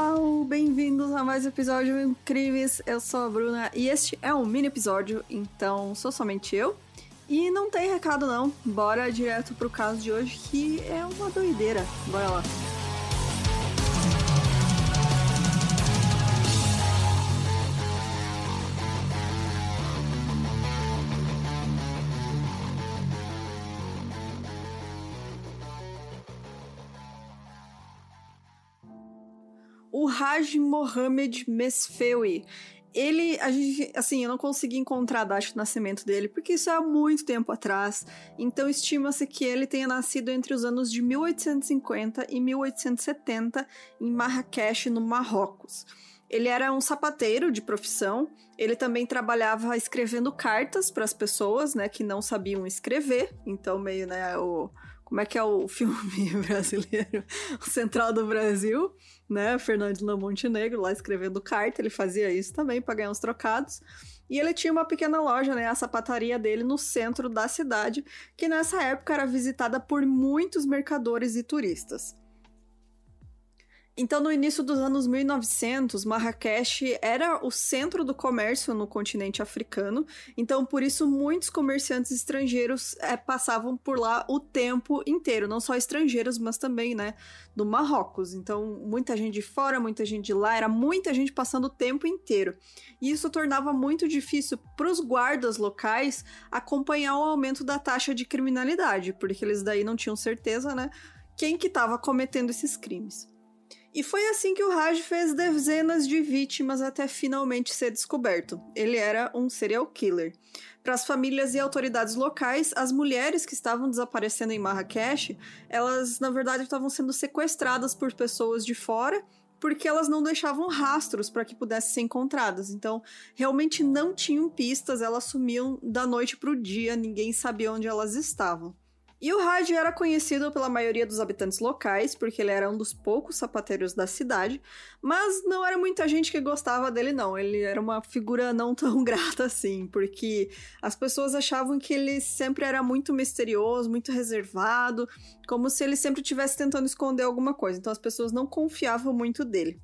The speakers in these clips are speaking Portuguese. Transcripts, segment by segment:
pessoal, bem-vindos a mais um episódio Crimes. Eu sou a Bruna e este é um mini episódio, então sou somente eu. E não tem recado não, bora direto pro caso de hoje que é uma doideira. Bora lá. O Raj Mohamed Mesfewi. Ele, a gente, assim, eu não consegui encontrar a data de nascimento dele, porque isso é há muito tempo atrás. Então, estima-se que ele tenha nascido entre os anos de 1850 e 1870 em Marrakech, no Marrocos. Ele era um sapateiro de profissão. Ele também trabalhava escrevendo cartas para as pessoas, né, que não sabiam escrever. Então, meio, né, o como é que é o filme brasileiro, o Central do Brasil, né? Fernando Montenegro lá escrevendo carta, ele fazia isso também para ganhar uns trocados. E ele tinha uma pequena loja, né, a sapataria dele no centro da cidade, que nessa época era visitada por muitos mercadores e turistas. Então, no início dos anos 1900, Marrakech era o centro do comércio no continente africano. Então, por isso, muitos comerciantes estrangeiros é, passavam por lá o tempo inteiro. Não só estrangeiros, mas também, né, do Marrocos. Então, muita gente de fora, muita gente de lá, era muita gente passando o tempo inteiro. E isso tornava muito difícil para os guardas locais acompanhar o aumento da taxa de criminalidade, porque eles daí não tinham certeza, né, quem que estava cometendo esses crimes. E foi assim que o Raj fez dezenas de vítimas até finalmente ser descoberto. Ele era um serial killer. Para as famílias e autoridades locais, as mulheres que estavam desaparecendo em Marrakech, elas na verdade estavam sendo sequestradas por pessoas de fora porque elas não deixavam rastros para que pudessem ser encontradas. Então, realmente não tinham pistas, elas sumiam da noite para o dia, ninguém sabia onde elas estavam. E o Raj era conhecido pela maioria dos habitantes locais, porque ele era um dos poucos sapateiros da cidade, mas não era muita gente que gostava dele, não. Ele era uma figura não tão grata assim, porque as pessoas achavam que ele sempre era muito misterioso, muito reservado, como se ele sempre estivesse tentando esconder alguma coisa. Então as pessoas não confiavam muito dele.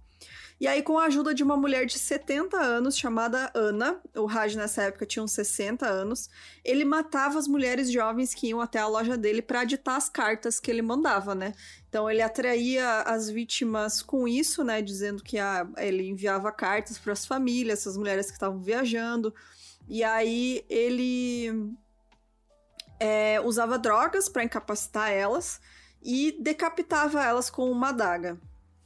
E aí, com a ajuda de uma mulher de 70 anos chamada Ana, o Raj nessa época tinha uns 60 anos, ele matava as mulheres jovens que iam até a loja dele para ditar as cartas que ele mandava, né? Então ele atraía as vítimas com isso, né? Dizendo que ah, ele enviava cartas para as famílias, essas mulheres que estavam viajando. E aí ele é, usava drogas para incapacitar elas e decapitava elas com uma adaga.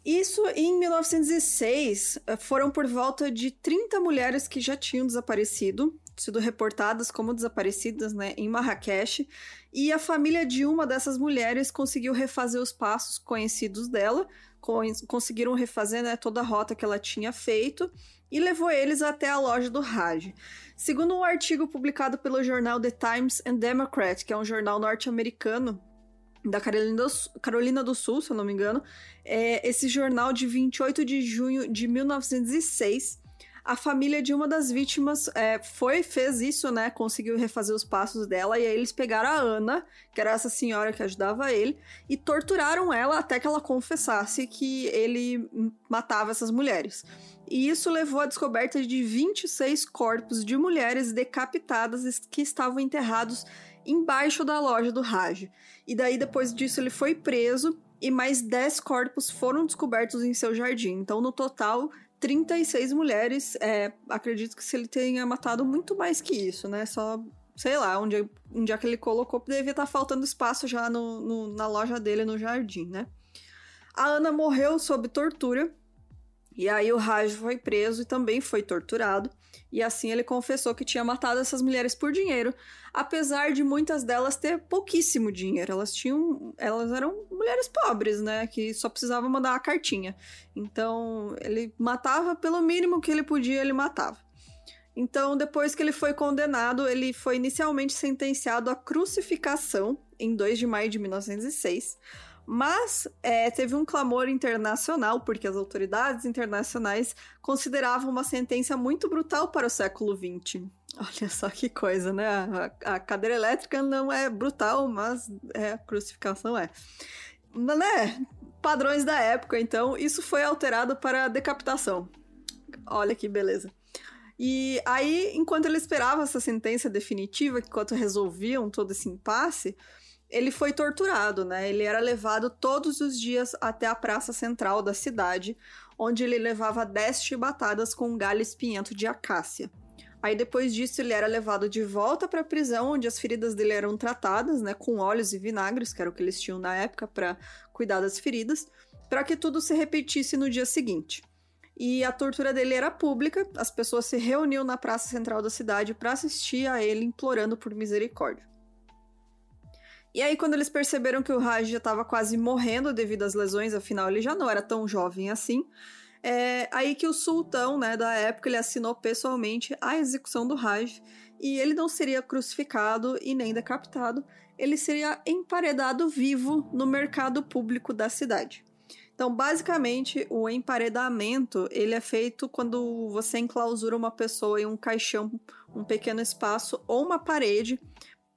Isso em 1906 eh, foram por volta de 30 mulheres que já tinham desaparecido, sido reportadas como desaparecidas né, em Marrakech, e a família de uma dessas mulheres conseguiu refazer os passos conhecidos dela, conseguiram refazer né, toda a rota que ela tinha feito e levou eles até a loja do Raj. Segundo um artigo publicado pelo jornal The Times and Democrat, que é um jornal norte-americano, da Carolina do, Carolina do Sul, se eu não me engano, é esse jornal de 28 de junho de 1906. A família de uma das vítimas é, foi, fez isso, né? Conseguiu refazer os passos dela, e aí eles pegaram a Ana, que era essa senhora que ajudava ele, e torturaram ela até que ela confessasse que ele matava essas mulheres. E isso levou à descoberta de 26 corpos de mulheres decapitadas que estavam enterrados embaixo da loja do Raj. E daí, depois disso, ele foi preso e mais 10 corpos foram descobertos em seu jardim. Então, no total, 36 mulheres. É, acredito que se ele tenha matado muito mais que isso, né? Só, sei lá, onde, onde é que ele colocou, devia estar faltando espaço já no, no, na loja dele no jardim, né? A Ana morreu sob tortura e aí o Raj foi preso e também foi torturado. E assim ele confessou que tinha matado essas mulheres por dinheiro, apesar de muitas delas ter pouquíssimo dinheiro. Elas tinham, elas eram mulheres pobres, né, que só precisavam mandar uma cartinha. Então, ele matava pelo mínimo que ele podia, ele matava. Então, depois que ele foi condenado, ele foi inicialmente sentenciado à crucificação em 2 de maio de 1906 mas é, teve um clamor internacional, porque as autoridades internacionais consideravam uma sentença muito brutal para o século XX. Olha só que coisa, né? A, a cadeira elétrica não é brutal, mas é, a crucificação é. Né? padrões da época, então, isso foi alterado para decapitação. Olha que beleza. E aí, enquanto ele esperava essa sentença definitiva, enquanto resolviam todo esse impasse, ele foi torturado, né? Ele era levado todos os dias até a praça central da cidade, onde ele levava 10 chibatadas com um galho espinhento de acácia. Aí depois disso ele era levado de volta para a prisão, onde as feridas dele eram tratadas, né, com óleos e vinagres, que era o que eles tinham na época para cuidar das feridas, para que tudo se repetisse no dia seguinte. E a tortura dele era pública, as pessoas se reuniam na praça central da cidade para assistir a ele implorando por misericórdia. E aí, quando eles perceberam que o Raj já estava quase morrendo devido às lesões, afinal ele já não era tão jovem assim, é aí que o sultão, né, da época, ele assinou pessoalmente a execução do Raj e ele não seria crucificado e nem decapitado, ele seria emparedado vivo no mercado público da cidade. Então, basicamente, o emparedamento ele é feito quando você enclausura uma pessoa em um caixão, um pequeno espaço ou uma parede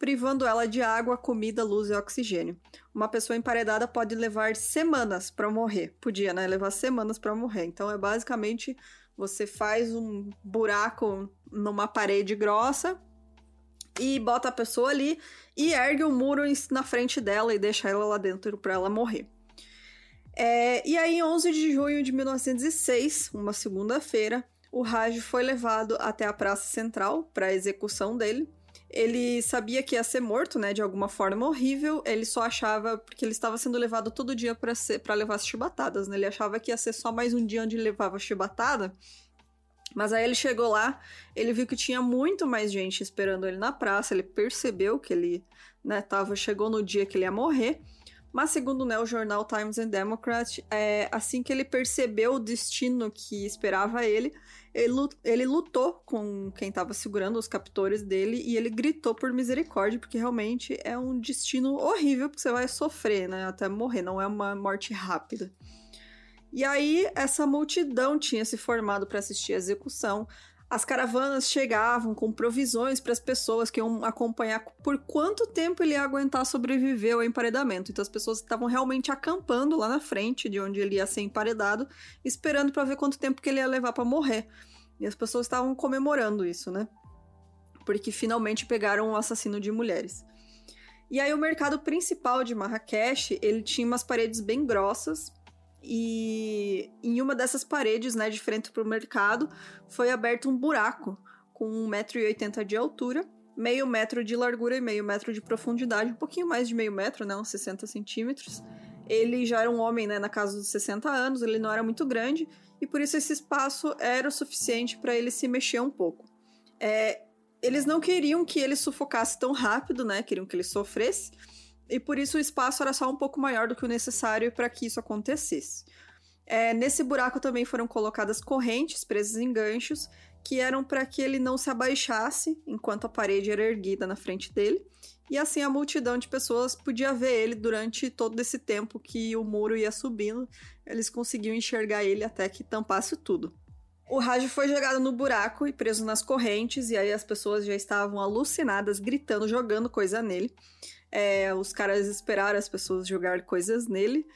privando ela de água, comida, luz e oxigênio. Uma pessoa emparedada pode levar semanas para morrer. Podia, né? Levar semanas para morrer. Então é basicamente você faz um buraco numa parede grossa e bota a pessoa ali e ergue o um muro na frente dela e deixa ela lá dentro para ela morrer. É, e aí, em 11 de junho de 1906, uma segunda-feira, o Raj foi levado até a Praça Central para a execução dele. Ele sabia que ia ser morto, né, de alguma forma horrível. Ele só achava porque ele estava sendo levado todo dia para para levar as chibatadas, né? Ele achava que ia ser só mais um dia onde ele levava chibatada. Mas aí ele chegou lá, ele viu que tinha muito mais gente esperando ele na praça, ele percebeu que ele, né, tava, chegou no dia que ele ia morrer. Mas segundo né, o jornal Times and Democrat, é, assim que ele percebeu o destino que esperava ele, ele, lutou com quem estava segurando os captores dele e ele gritou por misericórdia, porque realmente é um destino horrível, porque você vai sofrer, né? Até morrer, não é uma morte rápida. E aí, essa multidão tinha se formado para assistir a execução. As caravanas chegavam com provisões para as pessoas que iam acompanhar por quanto tempo ele ia aguentar sobreviver ao emparedamento. Então as pessoas estavam realmente acampando lá na frente de onde ele ia ser emparedado, esperando para ver quanto tempo que ele ia levar para morrer. E as pessoas estavam comemorando isso, né? Porque finalmente pegaram um assassino de mulheres. E aí o mercado principal de Marrakech, ele tinha umas paredes bem grossas, e em uma dessas paredes, né, de frente para o mercado, foi aberto um buraco com 1,80m de altura, meio metro de largura e meio metro de profundidade, um pouquinho mais de meio metro, né, uns 60 centímetros. Ele já era um homem, né, na casa dos 60 anos, ele não era muito grande, e por isso esse espaço era o suficiente para ele se mexer um pouco. É, eles não queriam que ele sufocasse tão rápido, né, queriam que ele sofresse, e por isso o espaço era só um pouco maior do que o necessário para que isso acontecesse. É, nesse buraco também foram colocadas correntes presas em ganchos que eram para que ele não se abaixasse enquanto a parede era erguida na frente dele. E assim a multidão de pessoas podia ver ele durante todo esse tempo que o muro ia subindo. Eles conseguiam enxergar ele até que tampasse tudo. O Raj foi jogado no buraco e preso nas correntes, e aí as pessoas já estavam alucinadas, gritando, jogando coisa nele. É, os caras esperaram as pessoas jogar coisas nele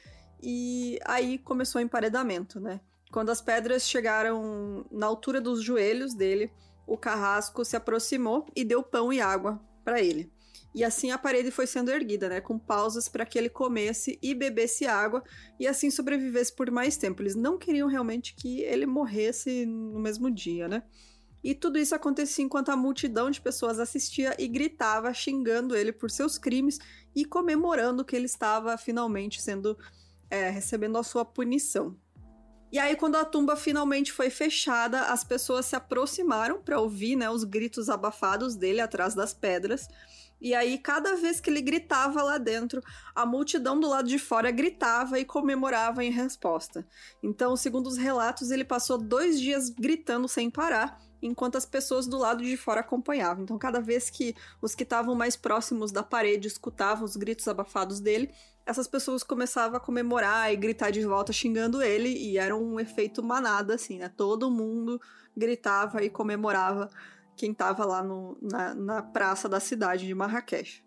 e aí começou o emparedamento, né? Quando as pedras chegaram na altura dos joelhos dele, o carrasco se aproximou e deu pão e água para ele. E assim a parede foi sendo erguida, né, com pausas para que ele comesse e bebesse água e assim sobrevivesse por mais tempo. Eles não queriam realmente que ele morresse no mesmo dia, né? E tudo isso acontecia enquanto a multidão de pessoas assistia e gritava, xingando ele por seus crimes e comemorando que ele estava finalmente sendo é, recebendo a sua punição. E aí, quando a tumba finalmente foi fechada, as pessoas se aproximaram para ouvir né, os gritos abafados dele atrás das pedras. E aí, cada vez que ele gritava lá dentro, a multidão do lado de fora gritava e comemorava em resposta. Então, segundo os relatos, ele passou dois dias gritando sem parar enquanto as pessoas do lado de fora acompanhavam. Então, cada vez que os que estavam mais próximos da parede escutavam os gritos abafados dele, essas pessoas começavam a comemorar e gritar de volta xingando ele, e era um efeito manada, assim, né? Todo mundo gritava e comemorava quem estava lá no, na, na praça da cidade de Marrakech.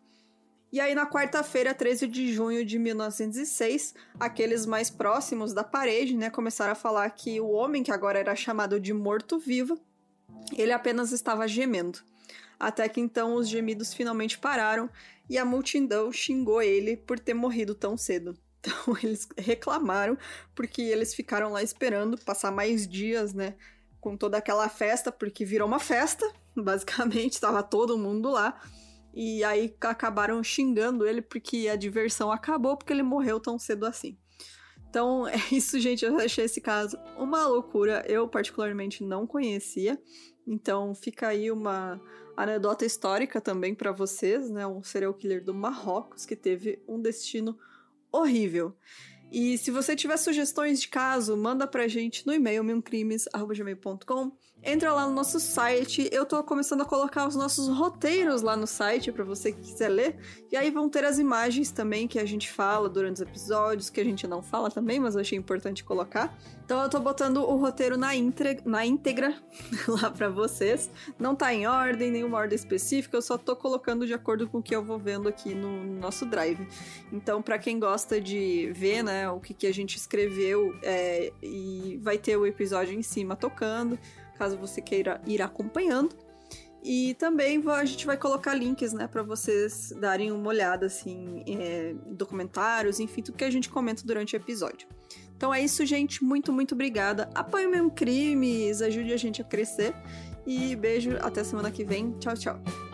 E aí, na quarta-feira, 13 de junho de 1906, aqueles mais próximos da parede, né, começaram a falar que o homem, que agora era chamado de morto-vivo, ele apenas estava gemendo. Até que então os gemidos finalmente pararam e a multidão xingou ele por ter morrido tão cedo. Então eles reclamaram porque eles ficaram lá esperando passar mais dias, né, com toda aquela festa, porque virou uma festa, basicamente, estava todo mundo lá. E aí acabaram xingando ele porque a diversão acabou porque ele morreu tão cedo assim. Então é isso, gente. Eu achei esse caso uma loucura. Eu, particularmente, não conhecia. Então fica aí uma anedota histórica também para vocês, né? Um serial killer do Marrocos que teve um destino horrível. E se você tiver sugestões de caso, manda pra gente no e-mail milcrimes@gmail.com entra lá no nosso site. Eu tô começando a colocar os nossos roteiros lá no site para você que quiser ler. E aí vão ter as imagens também que a gente fala durante os episódios, que a gente não fala também, mas eu achei importante colocar. Então eu tô botando o roteiro na, intre... na íntegra lá para vocês. Não tá em ordem, nenhuma ordem específica, eu só tô colocando de acordo com o que eu vou vendo aqui no nosso drive. Então, para quem gosta de ver, né, o que, que a gente escreveu, é... e vai ter o episódio em cima tocando caso você queira ir acompanhando. E também a gente vai colocar links, né, para vocês darem uma olhada, assim, é, documentários, enfim, tudo que a gente comenta durante o episódio. Então é isso, gente. Muito, muito obrigada. Apoie o meu crimes, ajude a gente a crescer. E beijo, até semana que vem. Tchau, tchau.